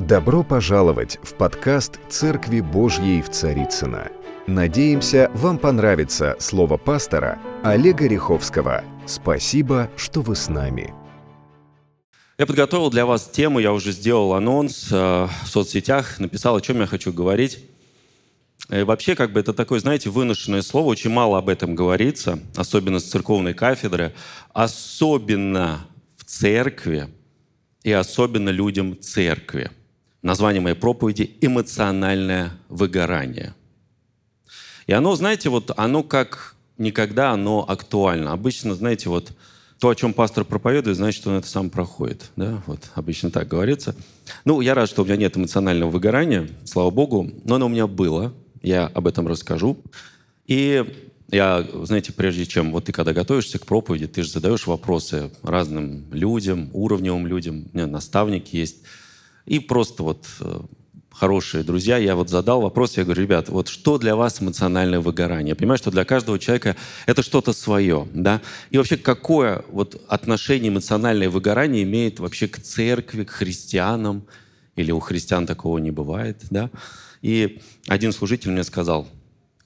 Добро пожаловать в подкаст «Церкви Божьей в Царицыно». Надеемся, вам понравится слово пастора Олега Риховского. Спасибо, что вы с нами. Я подготовил для вас тему, я уже сделал анонс э, в соцсетях, написал, о чем я хочу говорить. И вообще, как бы это такое, знаете, выношенное слово, очень мало об этом говорится, особенно с церковной кафедры, особенно в церкви и особенно людям церкви. Название моей проповеди «Эмоциональное выгорание». И оно, знаете, вот оно как никогда, оно актуально. Обычно, знаете, вот то, о чем пастор проповедует, значит, он это сам проходит. Да? Вот, обычно так говорится. Ну, я рад, что у меня нет эмоционального выгорания, слава богу, но оно у меня было. Я об этом расскажу. И я, знаете, прежде чем вот ты когда готовишься к проповеди, ты же задаешь вопросы разным людям, уровневым людям. У меня наставники есть. И просто вот э, хорошие друзья, я вот задал вопрос, я говорю, ребят, вот что для вас эмоциональное выгорание? Я понимаю, что для каждого человека это что-то свое, да? И вообще, какое вот отношение эмоциональное выгорание имеет вообще к церкви, к христианам? Или у христиан такого не бывает, да? И один служитель мне сказал,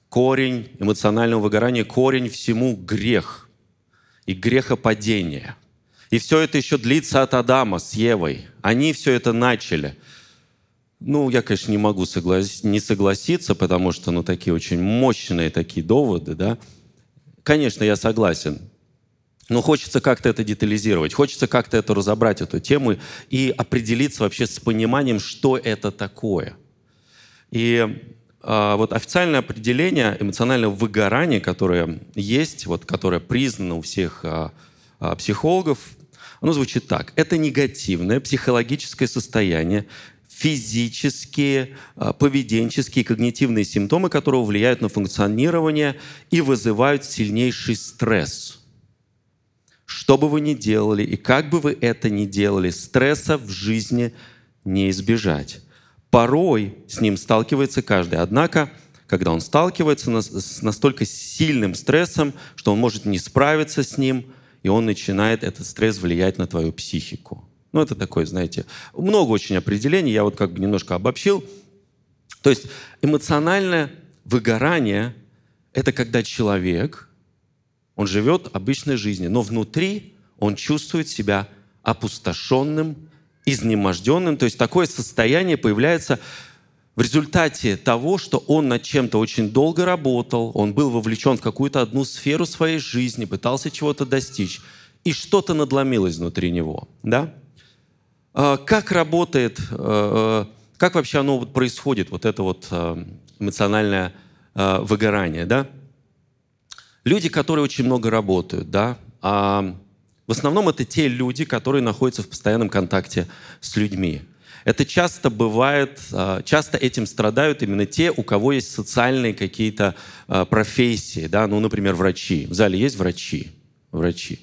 корень эмоционального выгорания, корень всему грех и грехопадение – и все это еще длится от Адама с Евой. Они все это начали. Ну, я, конечно, не могу соглас... не согласиться, потому что, ну, такие очень мощные такие доводы, да. Конечно, я согласен. Но хочется как-то это детализировать, хочется как-то это разобрать, эту тему, и определиться вообще с пониманием, что это такое. И э, вот официальное определение эмоционального выгорания, которое есть, вот, которое признано у всех э, психологов, оно звучит так. Это негативное психологическое состояние, физические, а, поведенческие, когнитивные симптомы, которые влияют на функционирование и вызывают сильнейший стресс. Что бы вы ни делали и как бы вы это ни делали, стресса в жизни не избежать. Порой с ним сталкивается каждый. Однако, когда он сталкивается с настолько сильным стрессом, что он может не справиться с ним – и он начинает, этот стресс, влиять на твою психику. Ну, это такое, знаете, много очень определений, я вот как бы немножко обобщил. То есть эмоциональное выгорание – это когда человек, он живет обычной жизнью, но внутри он чувствует себя опустошенным, изнеможденным. То есть такое состояние появляется в результате того, что он над чем-то очень долго работал, он был вовлечен в какую-то одну сферу своей жизни, пытался чего-то достичь, и что-то надломилось внутри него. Да? А, как работает, э, э, как вообще оно происходит, вот это вот эмоциональное выгорание, да? Люди, которые очень много работают, да, а в основном это те люди, которые находятся в постоянном контакте с людьми. Это часто бывает, а, часто этим страдают именно те, у кого есть социальные какие-то а, профессии, да, ну, например, врачи. В зале есть врачи? Врачи.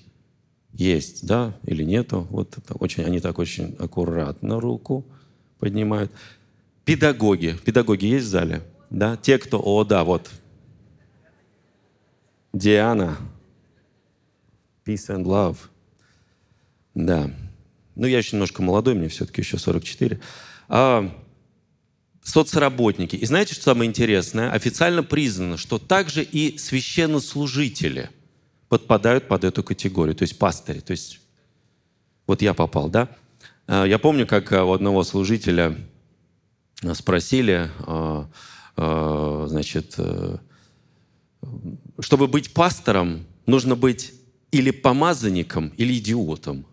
Есть, да, или нету? Вот очень, они так очень аккуратно руку поднимают. Педагоги. Педагоги есть в зале? Да? Те, кто... О, да, вот. Диана. Peace and love. Да. Ну, я еще немножко молодой, мне все-таки еще 44. А, соцработники. И знаете, что самое интересное? Официально признано, что также и священнослужители подпадают под эту категорию, то есть пастыри. То есть вот я попал, да? А, я помню, как у одного служителя спросили, а, а, значит, э, чтобы быть пастором, нужно быть или помазанником, или идиотом.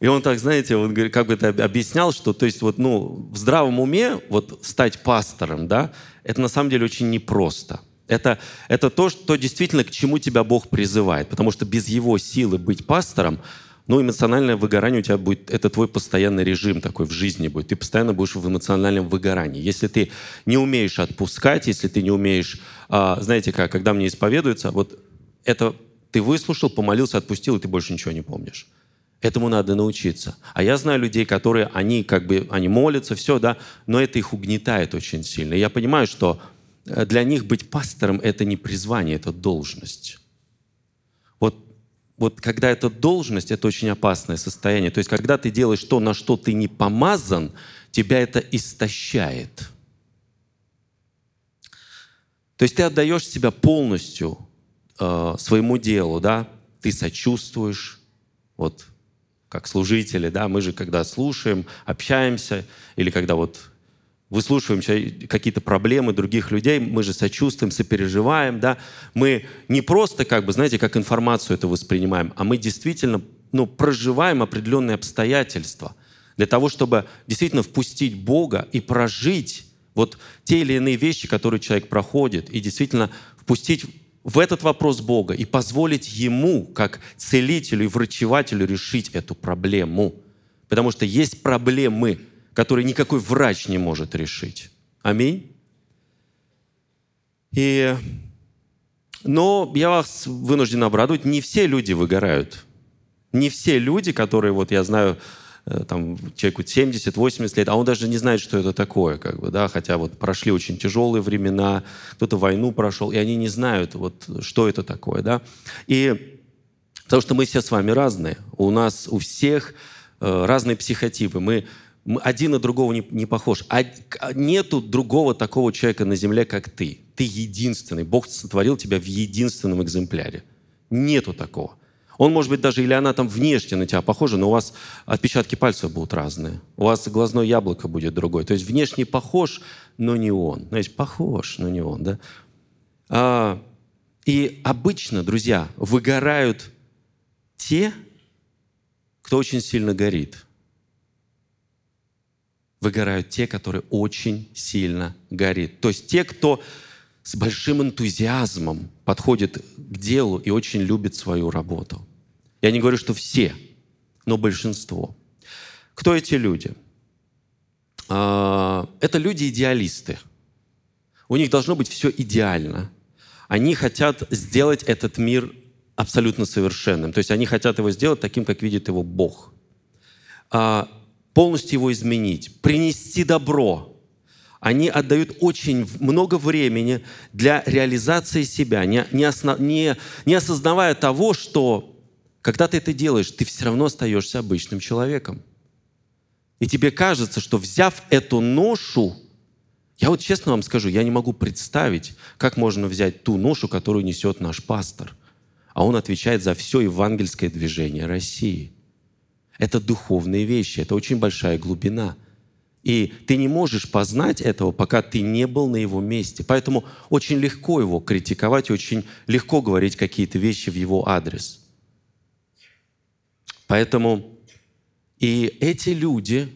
И он так, знаете, он как бы это объяснял, что, то есть, вот, ну, в здравом уме вот стать пастором, да, это на самом деле очень непросто. Это, это то, что действительно к чему тебя Бог призывает. Потому что без Его силы быть пастором, ну, эмоциональное выгорание у тебя будет, это твой постоянный режим такой в жизни будет. Ты постоянно будешь в эмоциональном выгорании. Если ты не умеешь отпускать, если ты не умеешь, а, знаете как, когда мне исповедуется, вот это ты выслушал, помолился, отпустил, и ты больше ничего не помнишь. Этому надо научиться. А я знаю людей, которые, они как бы, они молятся, все, да, но это их угнетает очень сильно. я понимаю, что э, для них быть пастором – это не призвание, это должность. Вот, вот когда это должность, это очень опасное состояние. То есть, когда ты делаешь то, на что ты не помазан, тебя это истощает. То есть ты отдаешь себя полностью э, своему делу, да, ты сочувствуешь, вот как служители, да, мы же когда слушаем, общаемся, или когда вот выслушиваем какие-то проблемы других людей, мы же сочувствуем, сопереживаем, да, мы не просто, как бы, знаете, как информацию это воспринимаем, а мы действительно, ну, проживаем определенные обстоятельства для того, чтобы действительно впустить Бога и прожить вот те или иные вещи, которые человек проходит, и действительно впустить в этот вопрос Бога и позволить Ему, как целителю и врачевателю, решить эту проблему. Потому что есть проблемы, которые никакой врач не может решить. Аминь. И, но я вас вынужден обрадовать, не все люди выгорают. Не все люди, которые, вот я знаю, там, человеку 70-80 лет, а он даже не знает, что это такое, как бы, да, хотя вот прошли очень тяжелые времена, кто-то войну прошел, и они не знают, вот, что это такое, да. И потому что мы все с вами разные, у нас у всех э, разные психотипы, мы, один на другого не, не похож. А, нету другого такого человека на земле, как ты. Ты единственный. Бог сотворил тебя в единственном экземпляре. Нету такого. Он, может быть, даже или она там внешне на тебя похожа, но у вас отпечатки пальцев будут разные. У вас глазное яблоко будет другое. То есть внешне похож, но не он. Знаете, похож, но не он. Да? А, и обычно, друзья, выгорают те, кто очень сильно горит. Выгорают те, которые очень сильно горит. То есть те, кто с большим энтузиазмом подходит к делу и очень любит свою работу. Я не говорю, что все, но большинство. Кто эти люди? А, это люди-идеалисты. У них должно быть все идеально. Они хотят сделать этот мир абсолютно совершенным. То есть они хотят его сделать таким, как видит его Бог. А, полностью его изменить, принести добро. Они отдают очень много времени для реализации себя, не, не, осно, не, не осознавая того, что когда ты это делаешь, ты все равно остаешься обычным человеком. И тебе кажется, что взяв эту ношу, я вот честно вам скажу, я не могу представить, как можно взять ту ношу, которую несет наш пастор. А он отвечает за все евангельское движение России. Это духовные вещи, это очень большая глубина. И ты не можешь познать этого, пока ты не был на его месте. Поэтому очень легко его критиковать, очень легко говорить какие-то вещи в его адрес. Поэтому и эти люди,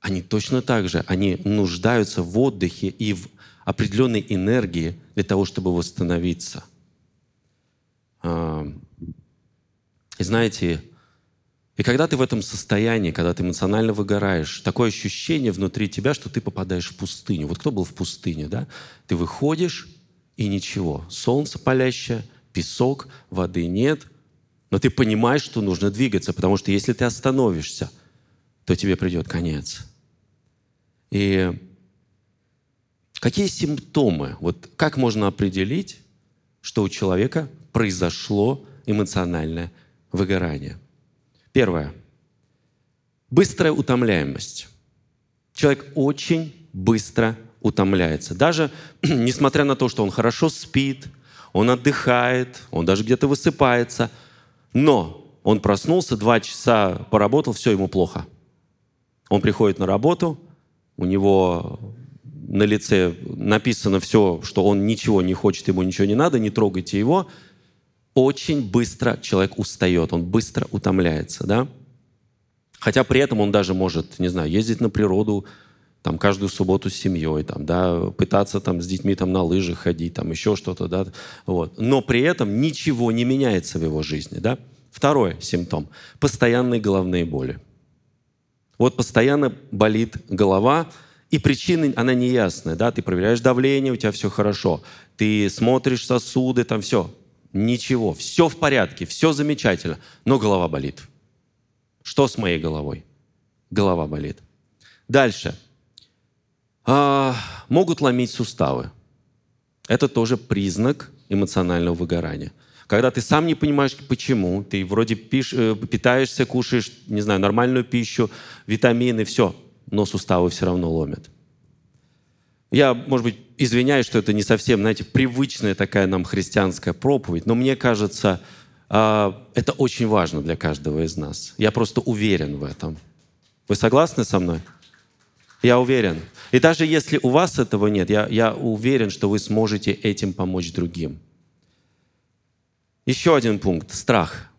они точно так же, они нуждаются в отдыхе и в определенной энергии для того, чтобы восстановиться. А, и знаете, и когда ты в этом состоянии, когда ты эмоционально выгораешь, такое ощущение внутри тебя, что ты попадаешь в пустыню. Вот кто был в пустыне, да? Ты выходишь, и ничего. Солнце палящее, песок, воды нет – но ты понимаешь, что нужно двигаться, потому что если ты остановишься, то тебе придет конец. И какие симптомы? Вот как можно определить, что у человека произошло эмоциональное выгорание? Первое. Быстрая утомляемость. Человек очень быстро утомляется. Даже несмотря на то, что он хорошо спит, он отдыхает, он даже где-то высыпается – но он проснулся, два часа поработал, все, ему плохо. Он приходит на работу, у него на лице написано все, что он ничего не хочет, ему ничего не надо, не трогайте его. Очень быстро человек устает, он быстро утомляется, да? Хотя при этом он даже может, не знаю, ездить на природу, там, каждую субботу с семьей, там, да, пытаться там, с детьми там, на лыжах ходить, там, еще что-то. Да, вот. Но при этом ничего не меняется в его жизни. Да? Второй симптом – постоянные головные боли. Вот постоянно болит голова, и причина, она неясная. Да? Ты проверяешь давление, у тебя все хорошо. Ты смотришь сосуды, там все. Ничего, все в порядке, все замечательно, но голова болит. Что с моей головой? Голова болит. Дальше – а, могут ломить суставы. Это тоже признак эмоционального выгорания. Когда ты сам не понимаешь, почему, ты вроде пиш, э, питаешься, кушаешь, не знаю, нормальную пищу, витамины, все, но суставы все равно ломят. Я, может быть, извиняюсь, что это не совсем, знаете, привычная такая нам христианская проповедь, но мне кажется, а, это очень важно для каждого из нас. Я просто уверен в этом. Вы согласны со мной? Я уверен. И даже если у вас этого нет, я, я уверен, что вы сможете этим помочь другим. Еще один пункт – страх.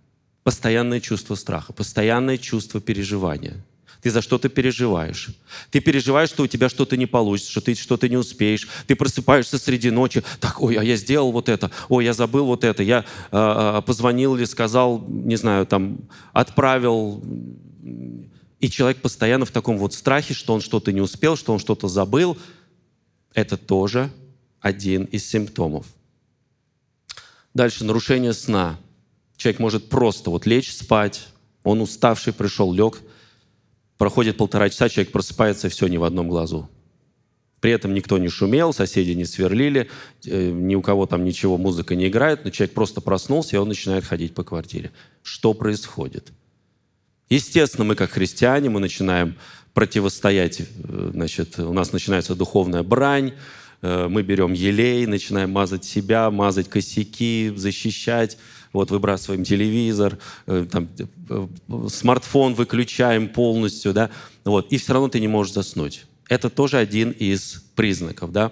Постоянное чувство страха, постоянное чувство переживания. Ты за что-то переживаешь. Ты переживаешь, что у тебя что-то не получится, что ты что-то не успеешь. Ты просыпаешься среди ночи. Так, ой, а я сделал вот это. Ой, я забыл вот это. Я э, позвонил или сказал, не знаю, там, отправил. И человек постоянно в таком вот страхе, что он что-то не успел, что он что-то забыл. Это тоже один из симптомов. Дальше нарушение сна. Человек может просто вот лечь спать, он уставший пришел, лег, Проходит полтора часа, человек просыпается, все не в одном глазу. При этом никто не шумел, соседи не сверлили, э, ни у кого там ничего, музыка не играет, но человек просто проснулся, и он начинает ходить по квартире. Что происходит? Естественно, мы как христиане, мы начинаем противостоять, э, значит, у нас начинается духовная брань, э, мы берем елей, начинаем мазать себя, мазать косяки, защищать вот выбрасываем телевизор, э, там, смартфон выключаем полностью, да, вот, и все равно ты не можешь заснуть. Это тоже один из признаков, да.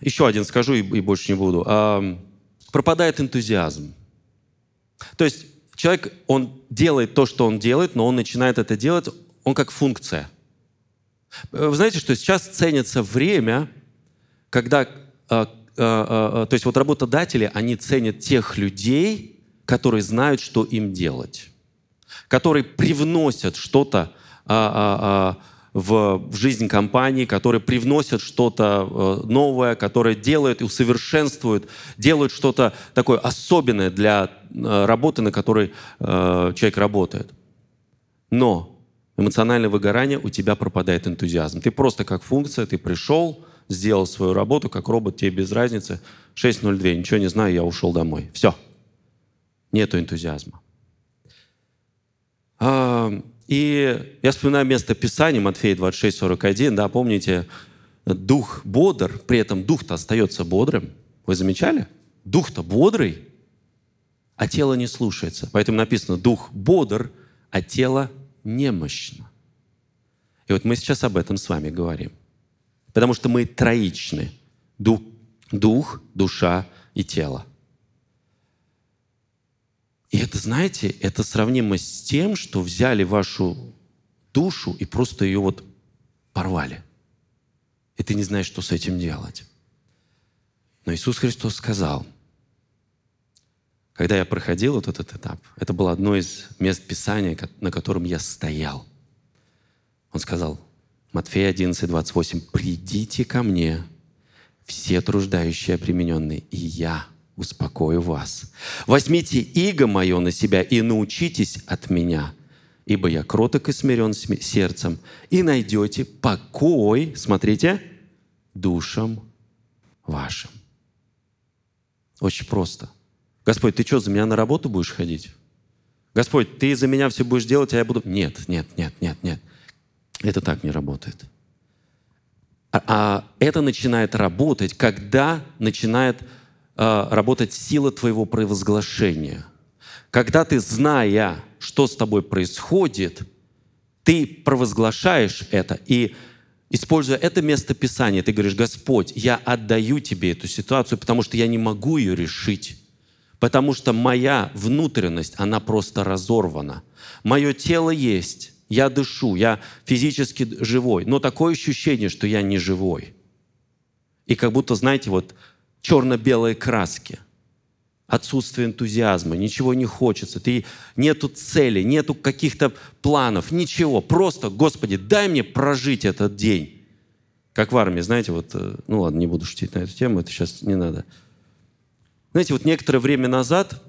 Еще один скажу и, больше не буду. Пропадает энтузиазм. То есть человек, он делает то, что он делает, но он начинает это делать, он как функция. Вы знаете, что сейчас ценится время, когда а, Э, э, э, то есть вот работодатели, они ценят тех людей, которые знают, что им делать, которые привносят что-то а, а, в, жизнь компании, которые привносят что-то новое, которые делают и усовершенствуют, делают что-то такое особенное для работы, на которой человек работает. Но эмоциональное выгорание, у тебя пропадает энтузиазм. Ты просто как функция, ты пришел, сделал свою работу, как робот, тебе без разницы. 6.02, ничего не знаю, я ушел домой. Все. Нету энтузиазма. И я вспоминаю место Писания, Матфея 26.41, да, помните, дух бодр, при этом дух-то остается бодрым. Вы замечали? Дух-то бодрый, а тело не слушается. Поэтому написано, дух бодр, а тело немощно. И вот мы сейчас об этом с вами говорим. Потому что мы троичны. Дух, дух, душа и тело. И это, знаете, это сравнимо с тем, что взяли вашу душу и просто ее вот порвали. И ты не знаешь, что с этим делать. Но Иисус Христос сказал, когда я проходил вот этот этап, это было одно из мест Писания, на котором я стоял. Он сказал, Матфея 11, 28. «Придите ко мне, все труждающие примененные, и я успокою вас. Возьмите иго мое на себя и научитесь от меня, ибо я кроток и смирен сердцем, и найдете покой, смотрите, душам вашим». Очень просто. Господь, ты что, за меня на работу будешь ходить? Господь, ты за меня все будешь делать, а я буду... Нет, нет, нет, нет, нет. Это так не работает. А, а это начинает работать, когда начинает работать сила твоего провозглашения. Когда ты, зная, что с тобой происходит, ты провозглашаешь это, и используя это место Писания, ты говоришь, Господь, я отдаю тебе эту ситуацию, потому что я не могу ее решить. Потому что моя внутренность, она просто разорвана. Мое тело есть, я дышу, я физически живой, но такое ощущение, что я не живой. И как будто, знаете, вот черно-белые краски, отсутствие энтузиазма, ничего не хочется, ты, нету цели, нету каких-то планов, ничего. Просто, Господи, дай мне прожить этот день. Как в армии, знаете, вот, э, ну ладно, не буду шутить на эту тему, это сейчас не надо. Знаете, вот некоторое время назад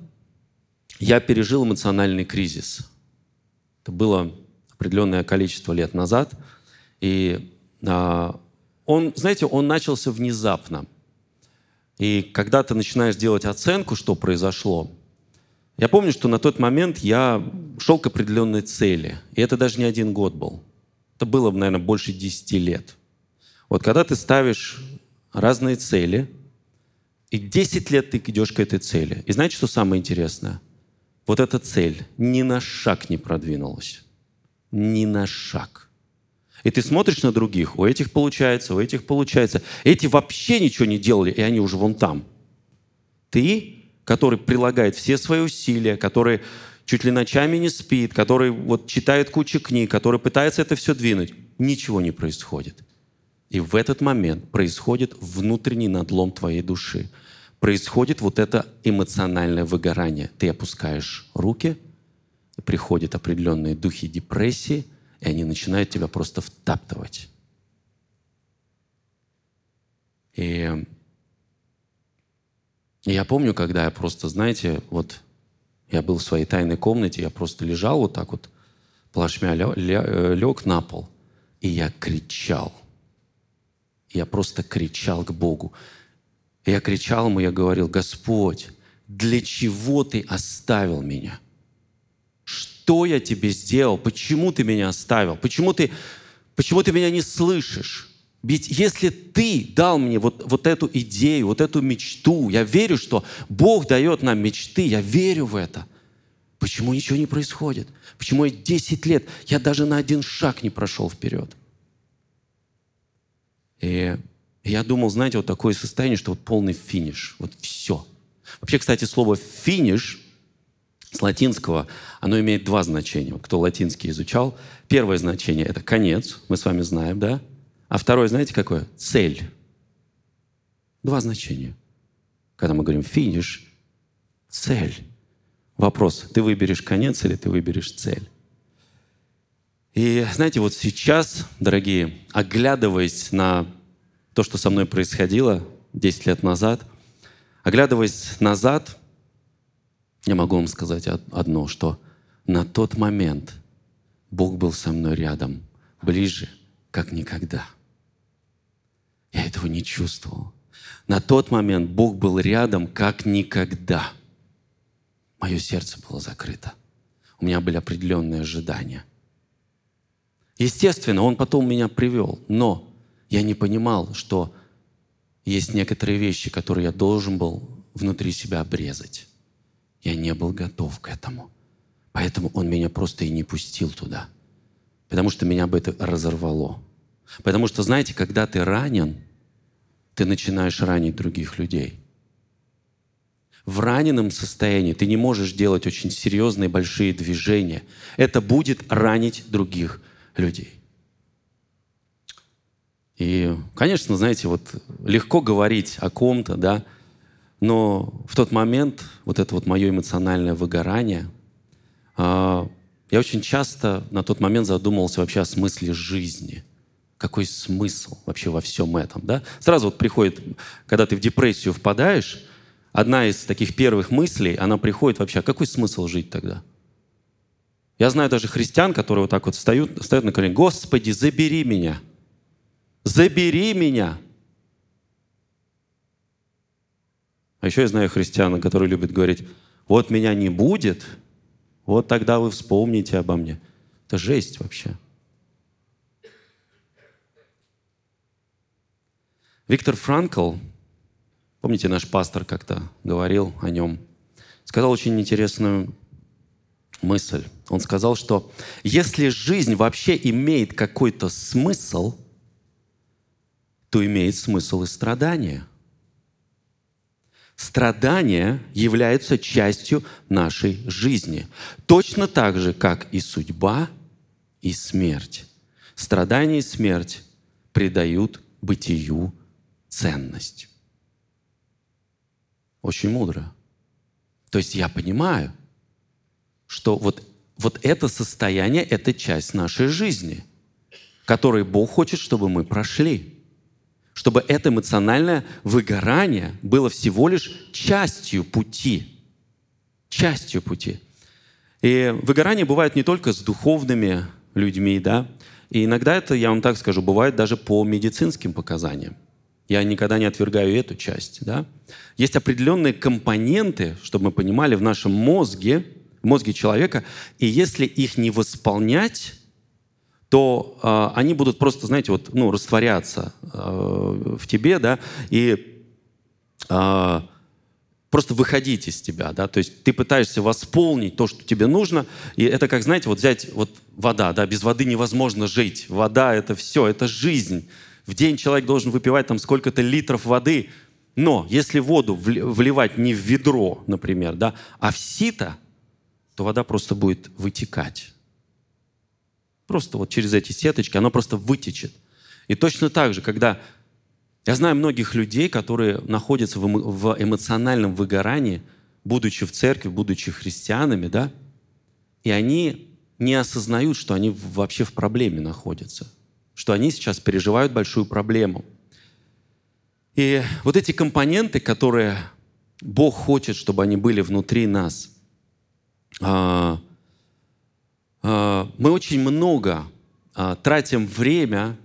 я пережил эмоциональный кризис. Это было определенное количество лет назад. И а, он, знаете, он начался внезапно. И когда ты начинаешь делать оценку, что произошло, я помню, что на тот момент я шел к определенной цели. И это даже не один год был. это было, наверное, больше 10 лет. Вот когда ты ставишь разные цели, и 10 лет ты идешь к этой цели. И знаете, что самое интересное? Вот эта цель ни на шаг не продвинулась. Ни на шаг. И ты смотришь на других, у этих получается, у этих получается. Эти вообще ничего не делали, и они уже вон там. Ты, который прилагает все свои усилия, который чуть ли ночами не спит, который вот читает кучу книг, который пытается это все двинуть, ничего не происходит. И в этот момент происходит внутренний надлом твоей души. Происходит вот это эмоциональное выгорание. Ты опускаешь руки, приходят определенные духи депрессии, и они начинают тебя просто втаптывать. И я помню, когда я просто, знаете, вот я был в своей тайной комнате, я просто лежал вот так вот, плашмя лег на пол, и я кричал. Я просто кричал к Богу. я кричал ему, я говорил, Господь, для чего ты оставил меня? Что я тебе сделал? Почему ты меня оставил? Почему ты, почему ты меня не слышишь? Ведь если ты дал мне вот, вот эту идею, вот эту мечту, я верю, что Бог дает нам мечты, я верю в это. Почему ничего не происходит? Почему я 10 лет, я даже на один шаг не прошел вперед? И я думал, знаете, вот такое состояние, что вот полный финиш, вот все. Вообще, кстати, слово «финиш» с латинского, оно имеет два значения. Кто латинский изучал, первое значение – это конец, мы с вами знаем, да? А второе, знаете, какое? Цель. Два значения. Когда мы говорим финиш, цель. Вопрос, ты выберешь конец или ты выберешь цель? И знаете, вот сейчас, дорогие, оглядываясь на то, что со мной происходило 10 лет назад, оглядываясь назад, я могу вам сказать одно, что на тот момент Бог был со мной рядом, ближе, как никогда – я этого не чувствовал. На тот момент Бог был рядом как никогда. Мое сердце было закрыто. У меня были определенные ожидания. Естественно, Он потом меня привел, но я не понимал, что есть некоторые вещи, которые я должен был внутри себя обрезать. Я не был готов к этому. Поэтому Он меня просто и не пустил туда. Потому что меня бы это разорвало. Потому что, знаете, когда ты ранен, ты начинаешь ранить других людей. В раненом состоянии ты не можешь делать очень серьезные большие движения. Это будет ранить других людей. И, конечно, знаете, вот легко говорить о ком-то, да, но в тот момент вот это вот мое эмоциональное выгорание, а, я очень часто на тот момент задумывался вообще о смысле жизни – какой смысл вообще во всем этом, да? Сразу вот приходит, когда ты в депрессию впадаешь, одна из таких первых мыслей, она приходит вообще, а какой смысл жить тогда? Я знаю даже христиан, которые вот так вот встают, встают на колени, Господи, забери меня, забери меня. А еще я знаю христиан, которые любят говорить, вот меня не будет, вот тогда вы вспомните обо мне. Это жесть вообще. Виктор Франкл, помните, наш пастор как-то говорил о нем, сказал очень интересную мысль. Он сказал, что если жизнь вообще имеет какой-то смысл, то имеет смысл и страдания. Страдания являются частью нашей жизни. Точно так же, как и судьба, и смерть. Страдания и смерть придают бытию ценность. Очень мудро. То есть я понимаю, что вот, вот это состояние – это часть нашей жизни, которой Бог хочет, чтобы мы прошли. Чтобы это эмоциональное выгорание было всего лишь частью пути. Частью пути. И выгорание бывает не только с духовными людьми, да, и иногда это, я вам так скажу, бывает даже по медицинским показаниям. Я никогда не отвергаю эту часть. Да? Есть определенные компоненты, чтобы мы понимали, в нашем мозге, в мозге человека, и если их не восполнять, то э, они будут просто, знаете, вот, ну, растворяться э, в тебе, да, и э, просто выходить из тебя, да, то есть ты пытаешься восполнить то, что тебе нужно, и это как, знаете, вот взять вот вода, да, без воды невозможно жить, вода — это все, это жизнь. В день человек должен выпивать там сколько-то литров воды, но если воду вливать не в ведро, например, да, а в сито, то вода просто будет вытекать. Просто вот через эти сеточки она просто вытечет. И точно так же, когда я знаю многих людей, которые находятся в эмоциональном выгорании, будучи в церкви, будучи христианами, да, и они не осознают, что они вообще в проблеме находятся, что они сейчас переживают большую проблему. И вот эти компоненты, которые Бог хочет, чтобы они были внутри нас, а, мы очень много а, тратим время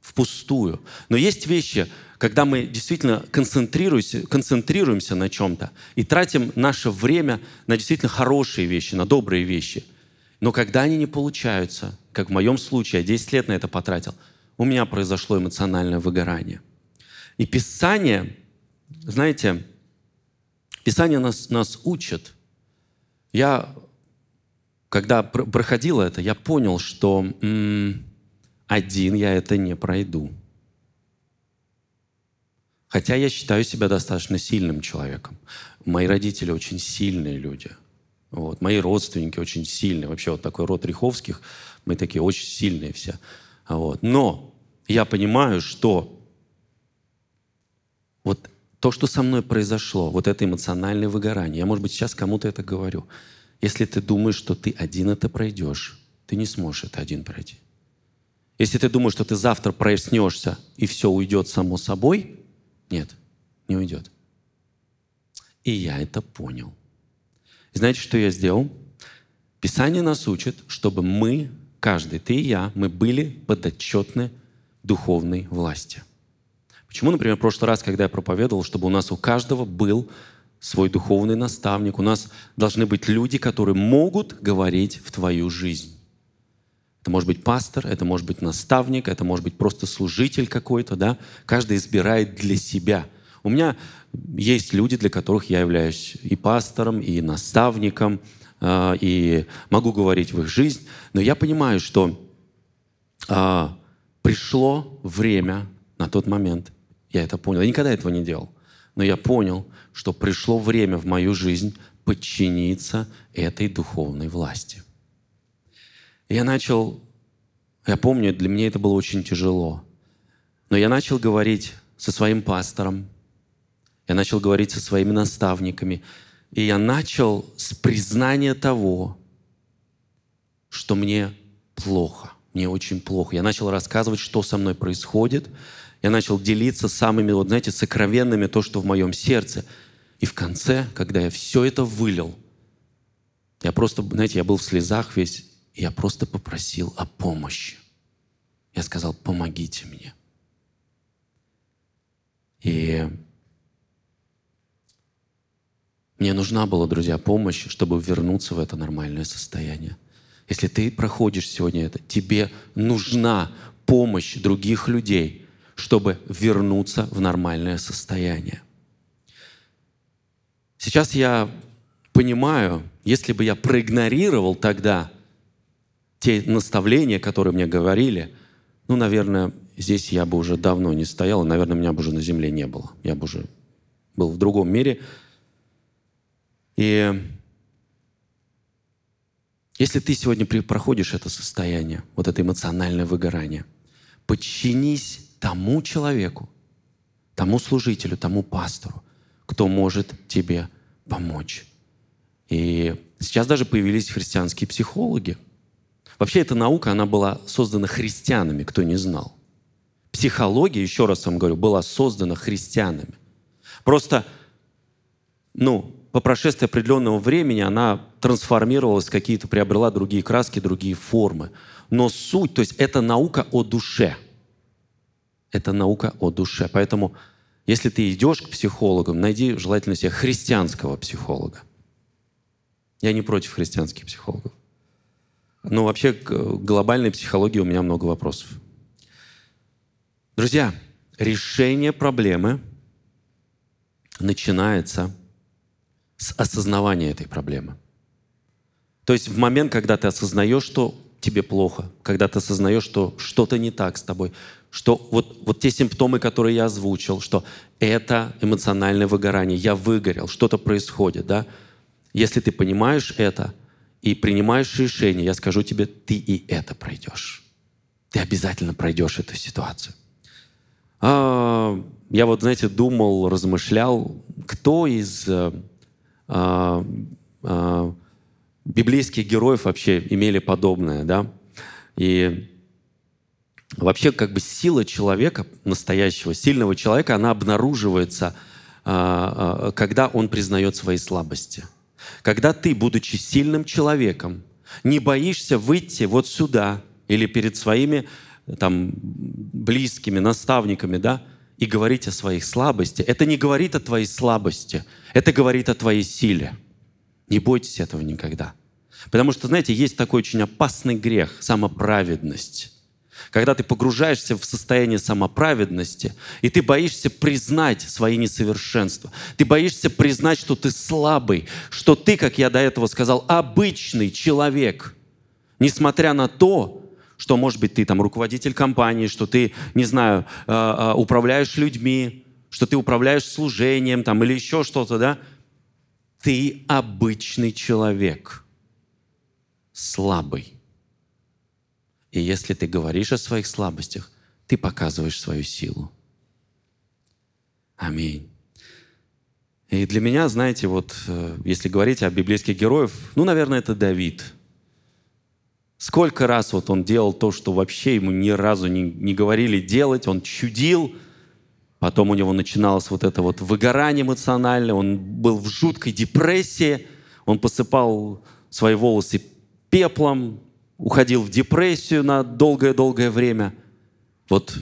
впустую. Но есть вещи, когда мы действительно концентрируемся, концентрируемся на чем-то и тратим наше время на действительно хорошие вещи, на добрые вещи. Но когда они не получаются, как в моем случае, я 10 лет на это потратил, у меня произошло эмоциональное выгорание. И Писание, знаете, Писание нас, нас учит. Я, когда проходил это, я понял, что м- один я это не пройду. Хотя я считаю себя достаточно сильным человеком. Мои родители очень сильные люди. Вот. Мои родственники очень сильные. Вообще вот такой род Риховских, мы такие очень сильные все. Вот. Но я понимаю, что вот то, что со мной произошло, вот это эмоциональное выгорание, я, может быть, сейчас кому-то это говорю. Если ты думаешь, что ты один это пройдешь, ты не сможешь это один пройти. Если ты думаешь, что ты завтра проснешься и все уйдет само собой, нет, не уйдет. И я это понял. Знаете, что я сделал? Писание нас учит, чтобы мы, каждый, ты и я, мы были подотчетны духовной власти. Почему, например, в прошлый раз, когда я проповедовал, чтобы у нас у каждого был свой духовный наставник, у нас должны быть люди, которые могут говорить в твою жизнь. Это может быть пастор, это может быть наставник, это может быть просто служитель какой-то, да. Каждый избирает для себя. У меня есть люди, для которых я являюсь и пастором, и наставником, а, и могу говорить в их жизнь. Но я понимаю, что а, пришло время на тот момент, я это понял. Я никогда этого не делал. Но я понял, что пришло время в мою жизнь подчиниться этой духовной власти я начал, я помню, для меня это было очень тяжело, но я начал говорить со своим пастором, я начал говорить со своими наставниками, и я начал с признания того, что мне плохо, мне очень плохо. Я начал рассказывать, что со мной происходит. Я начал делиться самыми, вот знаете, сокровенными, то, что в моем сердце. И в конце, когда я все это вылил, я просто, знаете, я был в слезах весь, я просто попросил о помощи. Я сказал, помогите мне. И мне нужна была, друзья, помощь, чтобы вернуться в это нормальное состояние. Если ты проходишь сегодня это, тебе нужна помощь других людей, чтобы вернуться в нормальное состояние. Сейчас я понимаю, если бы я проигнорировал тогда те наставления, которые мне говорили, ну, наверное, здесь я бы уже давно не стоял, и, наверное, меня бы уже на земле не было. Я бы уже был в другом мире. И если ты сегодня проходишь это состояние, вот это эмоциональное выгорание, подчинись тому человеку, тому служителю, тому пастору, кто может тебе помочь. И сейчас даже появились христианские психологи, Вообще эта наука, она была создана христианами, кто не знал. Психология, еще раз вам говорю, была создана христианами. Просто, ну, по прошествии определенного времени она трансформировалась, какие-то приобрела другие краски, другие формы. Но суть, то есть это наука о душе. Это наука о душе. Поэтому, если ты идешь к психологам, найди желательно себе христианского психолога. Я не против христианских психологов. Но вообще к глобальной психологии у меня много вопросов. Друзья, решение проблемы начинается с осознавания этой проблемы. То есть в момент, когда ты осознаешь, что тебе плохо, когда ты осознаешь, что что-то не так с тобой, что вот, вот те симптомы, которые я озвучил, что это эмоциональное выгорание, я выгорел, что-то происходит, да? Если ты понимаешь это и принимаешь решение, я скажу тебе, ты и это пройдешь. Ты обязательно пройдешь эту ситуацию. А, я вот, знаете, думал, размышлял, кто из а, а, библейских героев вообще имели подобное, да? И вообще как бы сила человека, настоящего, сильного человека, она обнаруживается, а, а, когда он признает свои слабости. Когда ты, будучи сильным человеком, не боишься выйти вот сюда или перед своими там, близкими, наставниками, да, и говорить о своих слабостях, это не говорит о твоей слабости, это говорит о твоей силе. Не бойтесь этого никогда. Потому что, знаете, есть такой очень опасный грех – самоправедность. Когда ты погружаешься в состояние самоправедности, и ты боишься признать свои несовершенства. Ты боишься признать, что ты слабый, что ты, как я до этого сказал, обычный человек. Несмотря на то, что, может быть, ты там руководитель компании, что ты, не знаю, а, а, управляешь людьми, что ты управляешь служением там, или еще что-то, да? Ты обычный человек, слабый. И если ты говоришь о своих слабостях, ты показываешь свою силу. Аминь. И для меня, знаете, вот э, если говорить о библейских героях, ну, наверное, это Давид – Сколько раз вот он делал то, что вообще ему ни разу не, не говорили делать, он чудил, потом у него начиналось вот это вот выгорание эмоциональное, он был в жуткой депрессии, он посыпал свои волосы пеплом, уходил в депрессию на долгое-долгое время. Вот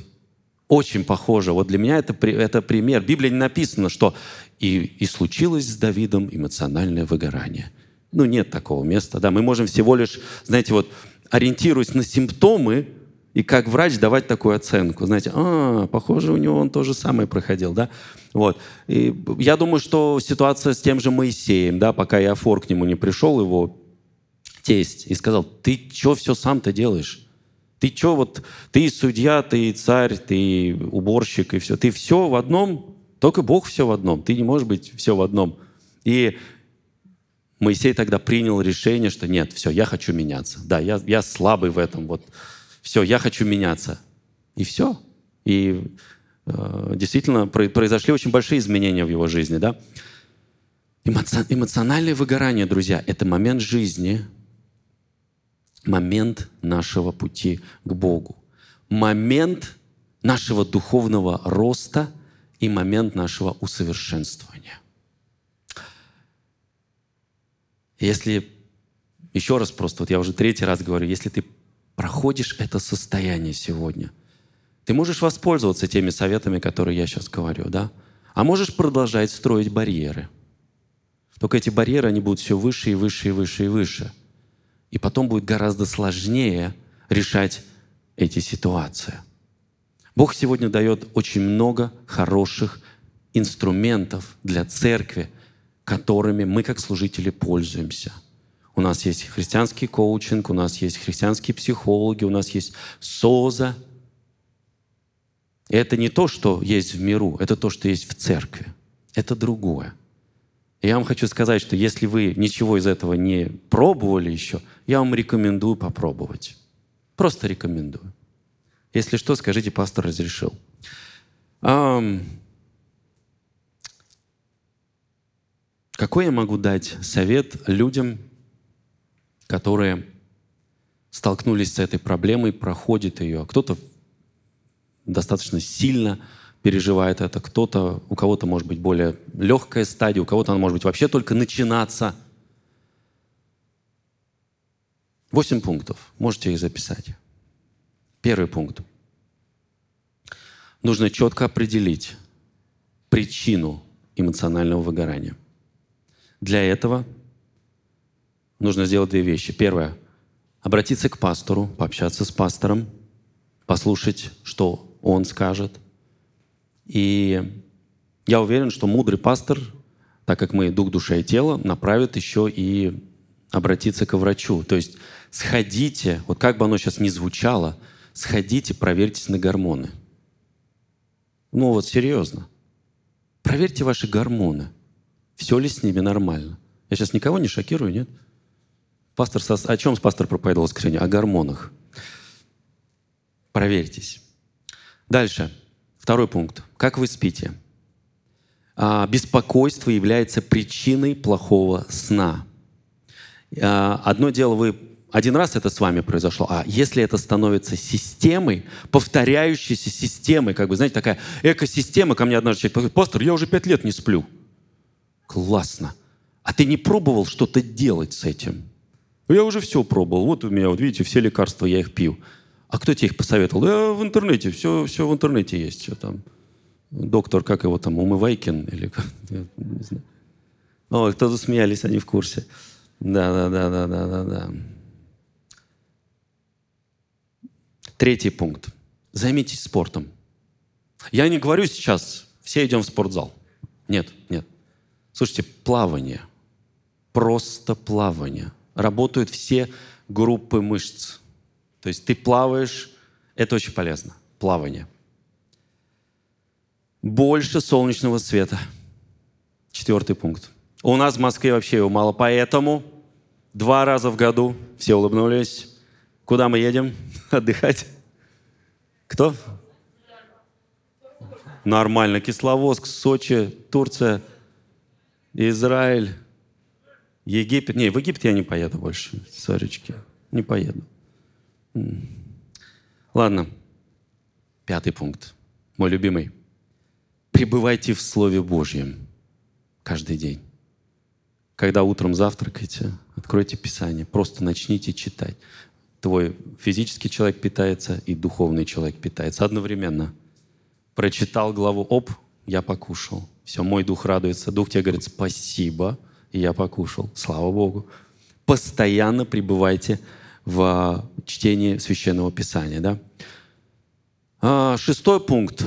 очень похоже. Вот для меня это, это пример. В Библии не написано, что и, и случилось с Давидом эмоциональное выгорание. Ну, нет такого места. Да, мы можем всего лишь, знаете, вот ориентируясь на симптомы, и как врач давать такую оценку. Знаете, а, похоже, у него он то же самое проходил, да? Вот. И я думаю, что ситуация с тем же Моисеем, да, пока Иофор к нему не пришел, его тесть, и сказал, ты что все сам-то делаешь? Ты что вот, ты судья, ты царь, ты уборщик, и все. Ты все в одном, только Бог все в одном. Ты не можешь быть все в одном. И Моисей тогда принял решение, что нет, все, я хочу меняться. Да, я, я слабый в этом, вот, все, я хочу меняться. И все. И э, действительно произошли очень большие изменения в его жизни, да. Эмоциональное выгорание, друзья, это момент жизни, момент нашего пути к Богу, момент нашего духовного роста и момент нашего усовершенствования. Если, еще раз просто, вот я уже третий раз говорю, если ты проходишь это состояние сегодня, ты можешь воспользоваться теми советами, которые я сейчас говорю, да? А можешь продолжать строить барьеры. Только эти барьеры, они будут все выше и выше и выше и выше. И потом будет гораздо сложнее решать эти ситуации. Бог сегодня дает очень много хороших инструментов для церкви, которыми мы как служители пользуемся. У нас есть христианский коучинг, у нас есть христианские психологи, у нас есть СОЗа. И это не то, что есть в миру, это то, что есть в церкви. Это другое. И я вам хочу сказать, что если вы ничего из этого не пробовали еще, я вам рекомендую попробовать. Просто рекомендую. Если что, скажите, пастор разрешил. Какой я могу дать совет людям, которые столкнулись с этой проблемой, проходят ее? Кто-то достаточно сильно переживает это, кто-то, у кого-то может быть более легкая стадия, у кого-то она может быть вообще только начинаться. Восемь пунктов. Можете их записать. Первый пункт. Нужно четко определить причину эмоционального выгорания – для этого нужно сделать две вещи. Первое обратиться к пастору, пообщаться с пастором, послушать, что он скажет. И я уверен, что мудрый пастор, так как мы дух, душа и тело, направит еще и обратиться к врачу. То есть сходите, вот как бы оно сейчас ни звучало, сходите, проверьтесь на гормоны. Ну вот серьезно. Проверьте ваши гормоны. Все ли с ними нормально? Я сейчас никого не шокирую, нет? Пастор, о чем пастор проповедовал в воскресенье? О гормонах. Проверьтесь. Дальше. Второй пункт. Как вы спите? А, беспокойство является причиной плохого сна. А, одно дело, вы один раз это с вами произошло, а если это становится системой, повторяющейся системой, как бы, знаете, такая экосистема, ко мне однажды человек говорит, пастор, я уже пять лет не сплю. Классно. А ты не пробовал что-то делать с этим? Я уже все пробовал. Вот у меня, вот видите, все лекарства, я их пью. А кто тебе их посоветовал? Я в интернете, все, все в интернете есть. Все там. Доктор, как его там, Умывайкин или как? Я не знаю. О, кто засмеялись, они в курсе. Да, да, да, да, да, да, да. Третий пункт. Займитесь спортом. Я не говорю сейчас, все идем в спортзал. Нет, нет. Слушайте, плавание. Просто плавание. Работают все группы мышц. То есть ты плаваешь, это очень полезно. Плавание. Больше солнечного света. Четвертый пункт. У нас в Москве вообще его мало, поэтому два раза в году все улыбнулись. Куда мы едем? отдыхать? Кто? Нормально. Кисловодск, Сочи, Турция, Израиль, Египет. Не, в Египет я не поеду больше. Соречки. Не поеду. Ладно. Пятый пункт. Мой любимый. Пребывайте в Слове Божьем каждый день. Когда утром завтракаете, откройте Писание, просто начните читать твой физический человек питается и духовный человек питается одновременно. Прочитал главу, оп, я покушал. Все, мой дух радуется. Дух тебе говорит спасибо, и я покушал. Слава Богу. Постоянно пребывайте в чтении Священного Писания. Да? А, шестой пункт.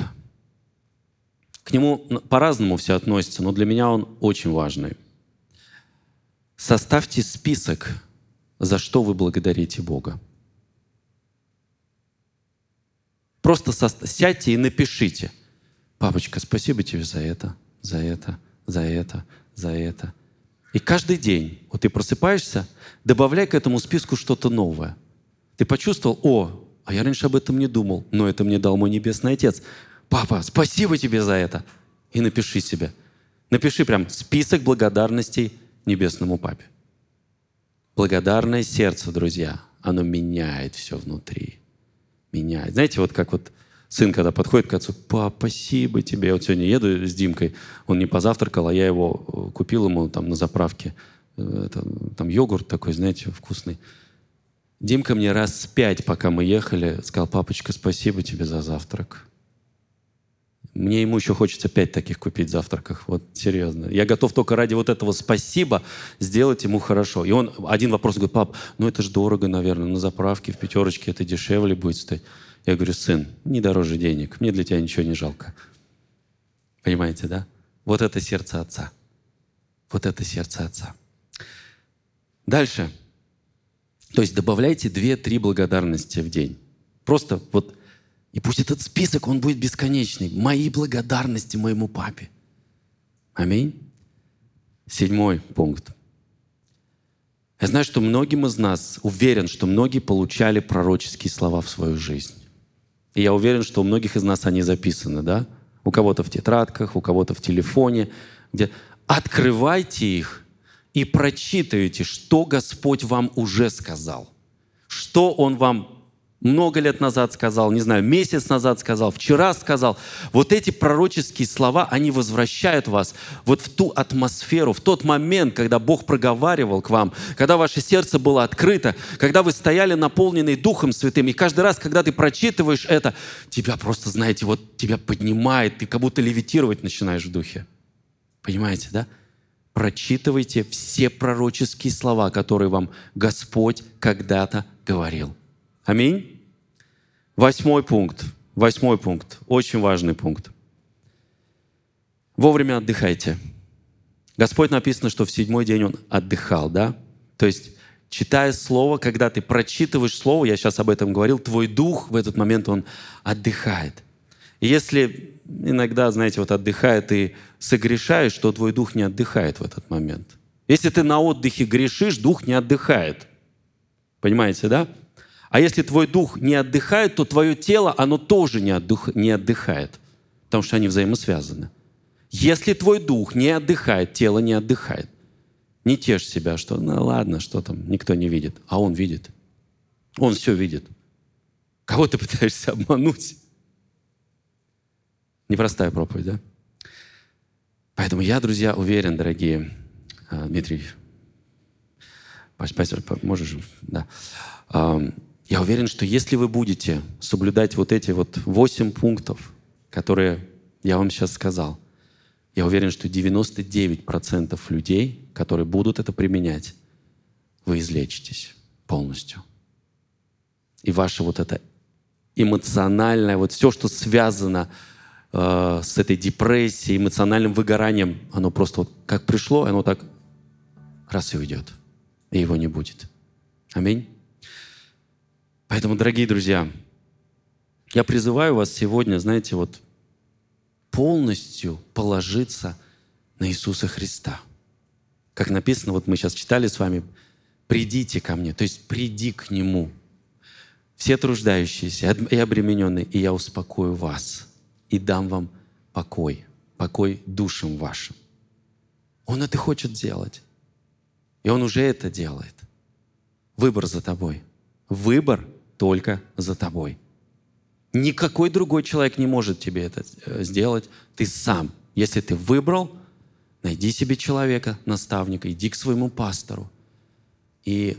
К нему по-разному все относятся, но для меня он очень важный. Составьте список за что вы благодарите Бога. Просто сядьте и напишите. Папочка, спасибо тебе за это, за это, за это, за это. И каждый день, вот ты просыпаешься, добавляй к этому списку что-то новое. Ты почувствовал, о, а я раньше об этом не думал, но это мне дал мой Небесный Отец. Папа, спасибо тебе за это. И напиши себе. Напиши прям список благодарностей Небесному Папе. Благодарное сердце, друзья, оно меняет все внутри. Меняет. Знаете, вот как вот сын, когда подходит к отцу, папа, спасибо тебе. Я вот сегодня еду с Димкой, он не позавтракал, а я его э, купил ему там на заправке. Э, это, там йогурт такой, знаете, вкусный. Димка мне раз пять, пока мы ехали, сказал, папочка, спасибо тебе за завтрак. Мне ему еще хочется пять таких купить завтраках. Вот серьезно. Я готов только ради вот этого спасибо сделать ему хорошо. И он один вопрос говорит, пап, ну это же дорого, наверное, на заправке, в пятерочке это дешевле будет стоить. Я говорю, сын, не дороже денег, мне для тебя ничего не жалко. Понимаете, да? Вот это сердце отца. Вот это сердце отца. Дальше. То есть добавляйте две-три благодарности в день. Просто вот и пусть этот список, он будет бесконечный. Мои благодарности моему папе. Аминь. Седьмой пункт. Я знаю, что многим из нас, уверен, что многие получали пророческие слова в свою жизнь. И я уверен, что у многих из нас они записаны, да? У кого-то в тетрадках, у кого-то в телефоне, где открывайте их и прочитайте, что Господь вам уже сказал, что Он вам много лет назад сказал, не знаю, месяц назад сказал, вчера сказал. Вот эти пророческие слова, они возвращают вас вот в ту атмосферу, в тот момент, когда Бог проговаривал к вам, когда ваше сердце было открыто, когда вы стояли наполненные Духом Святым. И каждый раз, когда ты прочитываешь это, тебя просто, знаете, вот тебя поднимает, ты как будто левитировать начинаешь в Духе. Понимаете, да? Прочитывайте все пророческие слова, которые вам Господь когда-то говорил. Аминь. Восьмой пункт. Восьмой пункт. Очень важный пункт. Вовремя отдыхайте. Господь написано, что в седьмой день Он отдыхал, да? То есть, читая Слово, когда ты прочитываешь Слово, я сейчас об этом говорил, твой дух в этот момент, он отдыхает. И если иногда, знаете, вот отдыхает и согрешаешь, то твой дух не отдыхает в этот момент. Если ты на отдыхе грешишь, дух не отдыхает. Понимаете, да? А если твой дух не отдыхает, то твое тело, оно тоже не, отдых, не отдыхает, потому что они взаимосвязаны. Если твой дух не отдыхает, тело не отдыхает. Не тешь себя, что ну ладно, что там, никто не видит. А он видит. Он все видит. Кого ты пытаешься обмануть? Непростая проповедь, да? Поэтому я, друзья, уверен, дорогие, а, Дмитрий, пастор, можешь, да. Я уверен, что если вы будете соблюдать вот эти вот восемь пунктов, которые я вам сейчас сказал, я уверен, что 99% людей, которые будут это применять, вы излечитесь полностью. И ваше вот это эмоциональное, вот все, что связано э, с этой депрессией, эмоциональным выгоранием, оно просто вот как пришло, оно так раз и уйдет, и его не будет. Аминь. Поэтому, дорогие друзья, я призываю вас сегодня, знаете, вот полностью положиться на Иисуса Христа. Как написано, вот мы сейчас читали с вами, «Придите ко мне», то есть приди к Нему. Все труждающиеся и обремененные, и я успокою вас и дам вам покой, покой душам вашим. Он это хочет делать. И Он уже это делает. Выбор за тобой. Выбор только за тобой. Никакой другой человек не может тебе это э, сделать. Ты сам. Если ты выбрал, найди себе человека, наставника, иди к своему пастору. И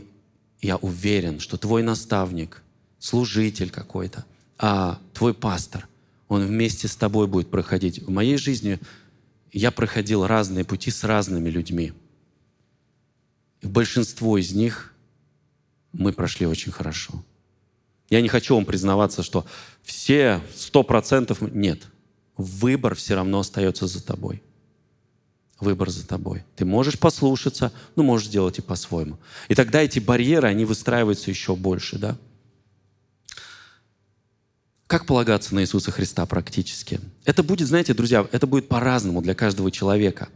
я уверен, что твой наставник, служитель какой-то, а твой пастор, он вместе с тобой будет проходить. В моей жизни я проходил разные пути с разными людьми. И большинство из них мы прошли очень хорошо. Я не хочу вам признаваться, что все сто процентов... Нет. Выбор все равно остается за тобой. Выбор за тобой. Ты можешь послушаться, но можешь сделать и по-своему. И тогда эти барьеры, они выстраиваются еще больше, да? Как полагаться на Иисуса Христа практически? Это будет, знаете, друзья, это будет по-разному для каждого человека.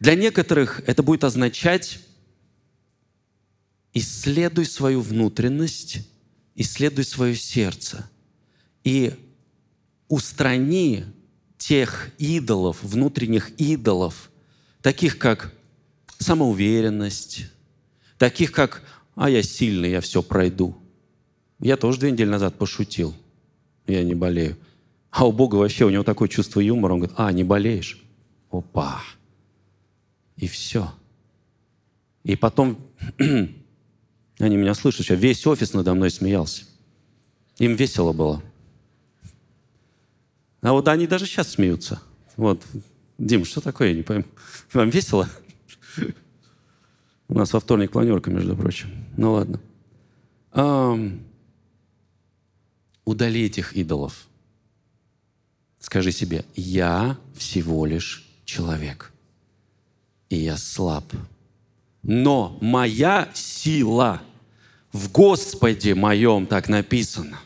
Для некоторых это будет означать исследуй свою внутренность исследуй свое сердце и устрани тех идолов, внутренних идолов, таких как самоуверенность, таких как «а я сильный, я все пройду». Я тоже две недели назад пошутил, я не болею. А у Бога вообще, у него такое чувство юмора, он говорит, а, не болеешь? Опа! И все. И потом Они меня слышат сейчас. Весь офис надо мной смеялся. Им весело было. А вот они даже сейчас смеются. Вот. Дим, что такое? Я не пойму. Вам весело? У нас во вторник планерка, между прочим. Ну ладно. Um, удали этих идолов. Скажи себе, я всего лишь человек. И я слаб но моя сила в Господе моем, так написано.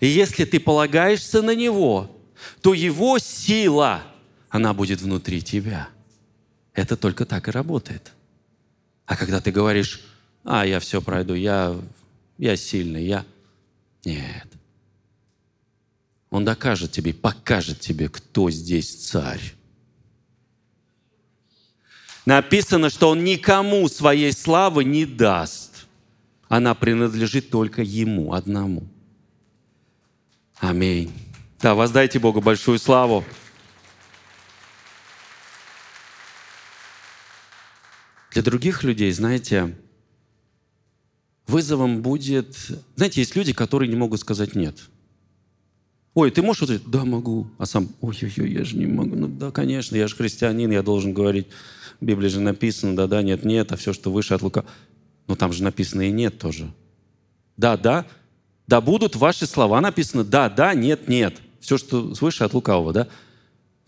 И если ты полагаешься на Него, то Его сила, она будет внутри тебя. Это только так и работает. А когда ты говоришь, а, я все пройду, я, я сильный, я... Нет. Он докажет тебе, покажет тебе, кто здесь царь. Написано, что Он никому своей славы не даст. Она принадлежит только Ему одному. Аминь. Да, воздайте Богу большую славу. Для других людей, знаете, вызовом будет... Знаете, есть люди, которые не могут сказать «нет». Ой, ты можешь вот? Да, могу. А сам, ой-ой-ой, я же не могу. Ну да, конечно, я же христианин, я должен говорить. В Библии же написано, да-да, нет-нет, а все, что выше от лука. Но там же написано и нет тоже. Да, да. Будут ваши слова. Написано да, да, нет, нет. Все, что свыше от лукавого, да?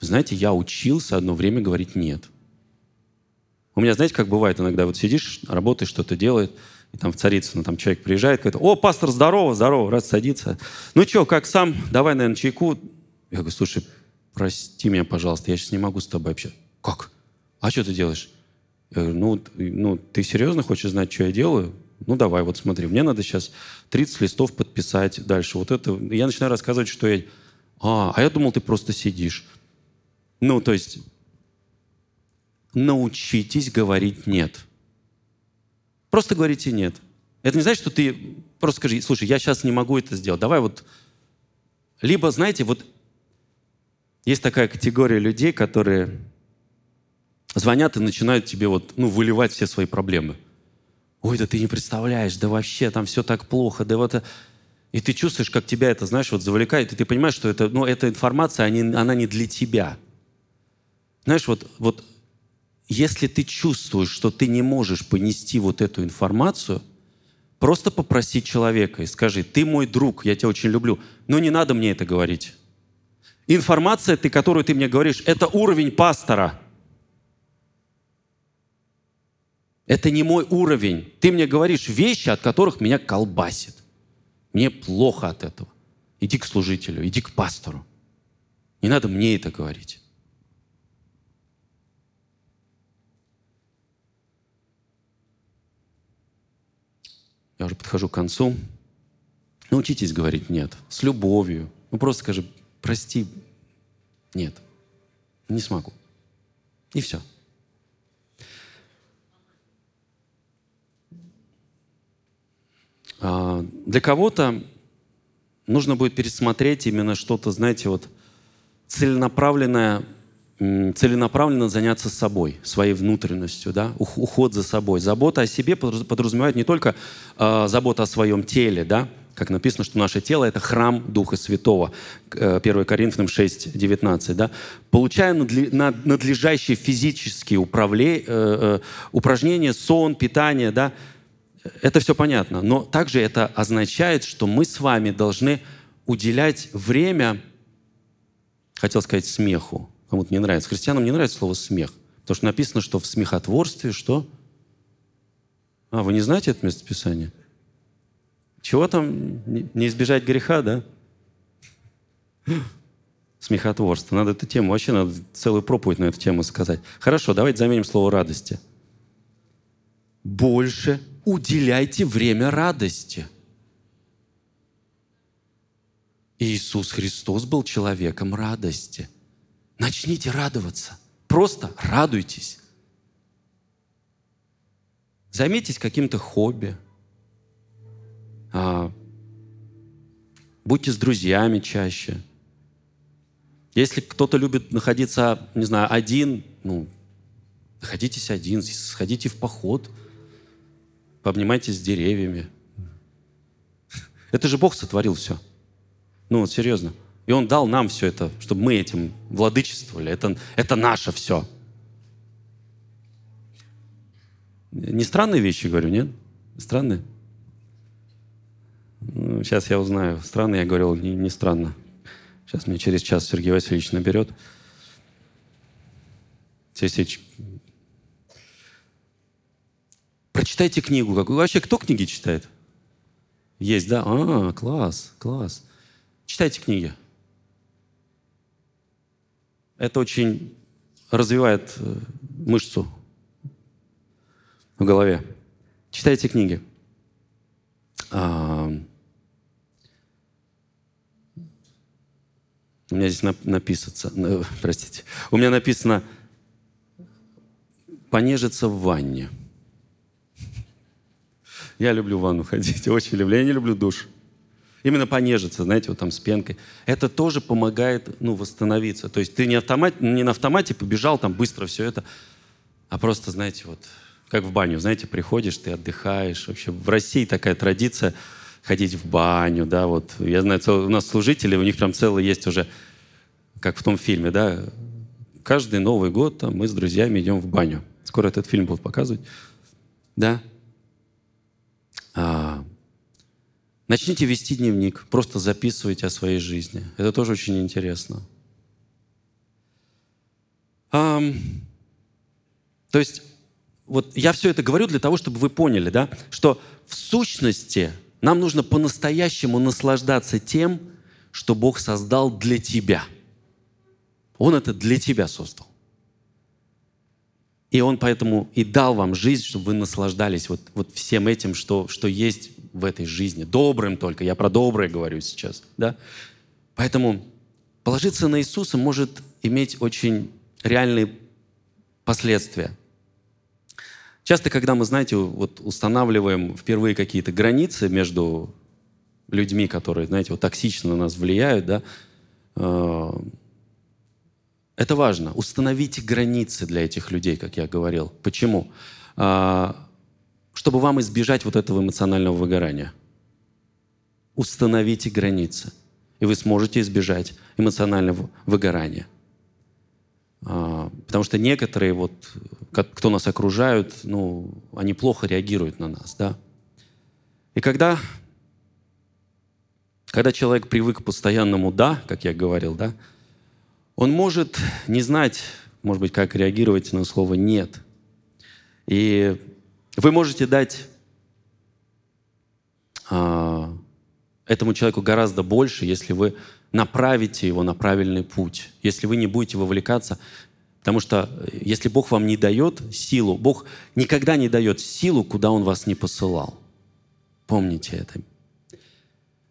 Вы знаете, я учился одно время говорить нет. У меня, знаете, как бывает иногда, вот сидишь, работаешь, что-то делает, и там в Царицыно там человек приезжает, говорит, о, пастор, здорово, здорово, раз садится. Ну что, как сам? Давай, наверное, чайку. Я говорю, слушай, прости меня, пожалуйста, я сейчас не могу с тобой общаться. Как? А что ты делаешь? Я говорю, ну, ну, ты серьезно хочешь знать, что я делаю? Ну, давай, вот смотри, мне надо сейчас 30 листов подписать дальше. Вот это... Я начинаю рассказывать, что я... А, а я думал, ты просто сидишь. Ну, то есть, научитесь говорить «нет». Просто говорите «нет». Это не значит, что ты просто скажи, слушай, я сейчас не могу это сделать, давай вот... Либо, знаете, вот есть такая категория людей, которые звонят и начинают тебе вот, ну, выливать все свои проблемы. Ой, да ты не представляешь, да вообще там все так плохо, да вот... И ты чувствуешь, как тебя это, знаешь, вот завлекает, и ты понимаешь, что это, ну, эта информация, они, она не для тебя. Знаешь, вот, вот если ты чувствуешь, что ты не можешь понести вот эту информацию, просто попроси человека и скажи, ты мой друг, я тебя очень люблю, но не надо мне это говорить. Информация, ты, которую ты мне говоришь, это уровень пастора – Это не мой уровень. Ты мне говоришь вещи, от которых меня колбасит. Мне плохо от этого. Иди к служителю, иди к пастору. Не надо мне это говорить. Я уже подхожу к концу. Научитесь говорить «нет» с любовью. Ну просто скажи «прости, нет, не смогу». И все. А, для кого-то нужно будет пересмотреть именно что-то, знаете, вот целенаправленное, целенаправленно заняться собой, своей внутренностью, да, уход за собой. Забота о себе подразумевает не только э, забота о своем теле, да, как написано, что наше тело – это храм Духа Святого, 1 э, Коринфянам 6, 19. Да? Получая надлежащие физические управле, э, э, упражнения, сон, питание, да, это все понятно, но также это означает, что мы с вами должны уделять время, хотел сказать, смеху. Кому-то не нравится. Христианам не нравится слово «смех», потому что написано, что в смехотворстве что? А, вы не знаете это местописание? Чего там? Не избежать греха, да? Смехотворство. Надо эту тему, вообще надо целую проповедь на эту тему сказать. Хорошо, давайте заменим слово «радости». Больше уделяйте время радости. Иисус Христос был человеком радости. Начните радоваться. Просто радуйтесь. Займитесь каким-то хобби. А, будьте с друзьями чаще. Если кто-то любит находиться, не знаю, один, ну, находитесь один, сходите в поход – пообнимайтесь с деревьями. Это же Бог сотворил все. Ну вот серьезно. И Он дал нам все это, чтобы мы этим владычествовали. Это, это наше все. Не странные вещи говорю, нет? Странные? Ну, сейчас я узнаю. Странно я говорил, не, не странно. Сейчас мне через час Сергей Васильевич наберет. Здесь Прочитайте книгу. Какую. Вообще, кто книги читает? Есть, да? А, класс, класс. Читайте книги. Это очень развивает э, мышцу в голове. Читайте книги. А, у меня здесь написано, простите, у меня написано понежиться в ванне – я люблю в ванну ходить, очень люблю. Я не люблю душ. Именно понежиться, знаете, вот там с пенкой. Это тоже помогает, ну, восстановиться. То есть ты не, автомат, не на автомате побежал там быстро все это, а просто, знаете, вот как в баню, знаете, приходишь, ты отдыхаешь. Вообще в России такая традиция ходить в баню, да, вот. Я знаю, у нас служители, у них прям целый есть уже, как в том фильме, да, каждый Новый год там, мы с друзьями идем в баню. Скоро этот фильм будут показывать. Да, Начните вести дневник, просто записывайте о своей жизни. Это тоже очень интересно. То есть, вот я все это говорю для того, чтобы вы поняли, да, что в сущности нам нужно по-настоящему наслаждаться тем, что Бог создал для тебя. Он это для тебя создал. И Он поэтому и дал вам жизнь, чтобы вы наслаждались вот, вот всем этим, что, что есть в этой жизни. Добрым только. Я про доброе говорю сейчас. Да? Поэтому положиться на Иисуса может иметь очень реальные последствия. Часто, когда мы, знаете, вот устанавливаем впервые какие-то границы между людьми, которые, знаете, вот токсично на нас влияют, да, э, это важно. Установите границы для этих людей, как я говорил. Почему? Э, чтобы вам избежать вот этого эмоционального выгорания. Установите границы, и вы сможете избежать эмоционального выгорания. А, потому что некоторые, вот, кто нас окружают, ну, они плохо реагируют на нас. Да? И когда, когда человек привык к постоянному «да», как я говорил, да, он может не знать, может быть, как реагировать на слово «нет». И вы можете дать а, этому человеку гораздо больше, если вы направите его на правильный путь, если вы не будете вовлекаться. Потому что э, если Бог вам не дает силу, Бог никогда не дает силу, куда Он вас не посылал. Помните это.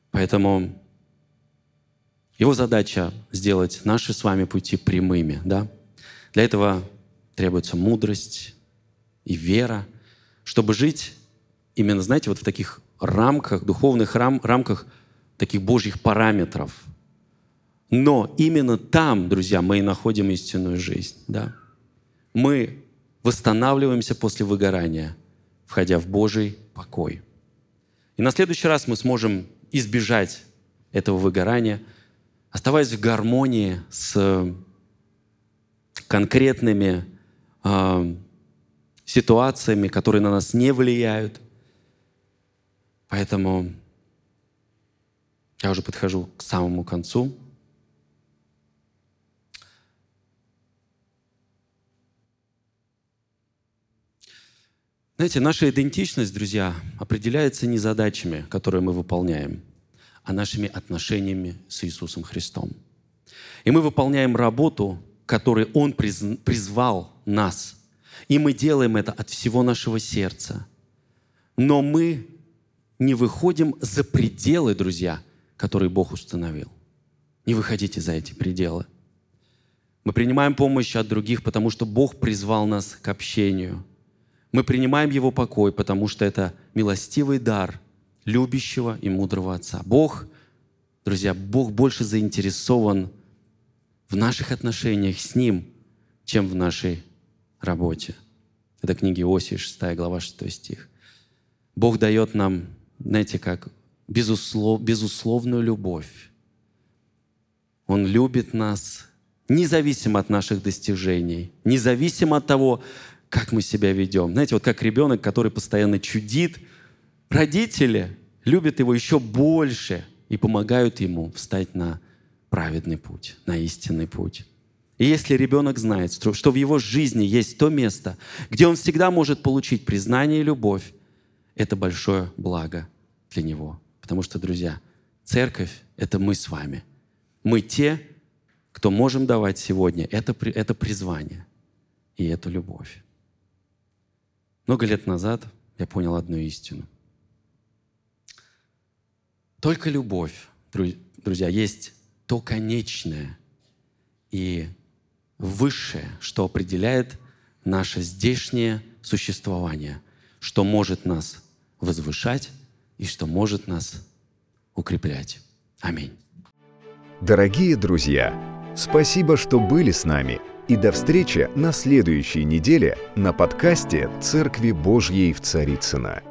Поэтому его задача сделать наши с вами пути прямыми. Да? Для этого требуется мудрость и вера, чтобы жить именно, знаете, вот в таких рамках, духовных рам, рамках таких божьих параметров – но именно там, друзья, мы и находим истинную жизнь. Да? Мы восстанавливаемся после выгорания, входя в Божий покой. И на следующий раз мы сможем избежать этого выгорания, оставаясь в гармонии с конкретными э, ситуациями, которые на нас не влияют. Поэтому я уже подхожу к самому концу. Знаете, наша идентичность, друзья, определяется не задачами, которые мы выполняем, а нашими отношениями с Иисусом Христом. И мы выполняем работу, которой Он призвал нас. И мы делаем это от всего нашего сердца. Но мы не выходим за пределы, друзья, которые Бог установил. Не выходите за эти пределы. Мы принимаем помощь от других, потому что Бог призвал нас к общению – мы принимаем Его покой, потому что это милостивый дар любящего и мудрого Отца. Бог, друзья, Бог больше заинтересован в наших отношениях с Ним, чем в нашей работе. Это книги Иосии, 6 глава, 6 стих. Бог дает нам, знаете, как безуслов, безусловную любовь. Он любит нас независимо от наших достижений, независимо от того, как мы себя ведем. Знаете, вот как ребенок, который постоянно чудит, родители любят его еще больше и помогают ему встать на праведный путь, на истинный путь. И если ребенок знает, что в его жизни есть то место, где он всегда может получить признание и любовь, это большое благо для него. Потому что, друзья, церковь — это мы с вами. Мы те, кто можем давать сегодня это, это призвание и эту любовь. Много лет назад я понял одну истину. Только любовь, друзья, есть то конечное и высшее, что определяет наше здешнее существование, что может нас возвышать и что может нас укреплять. Аминь. Дорогие друзья, спасибо, что были с нами – и до встречи на следующей неделе на подкасте «Церкви Божьей в Царицына.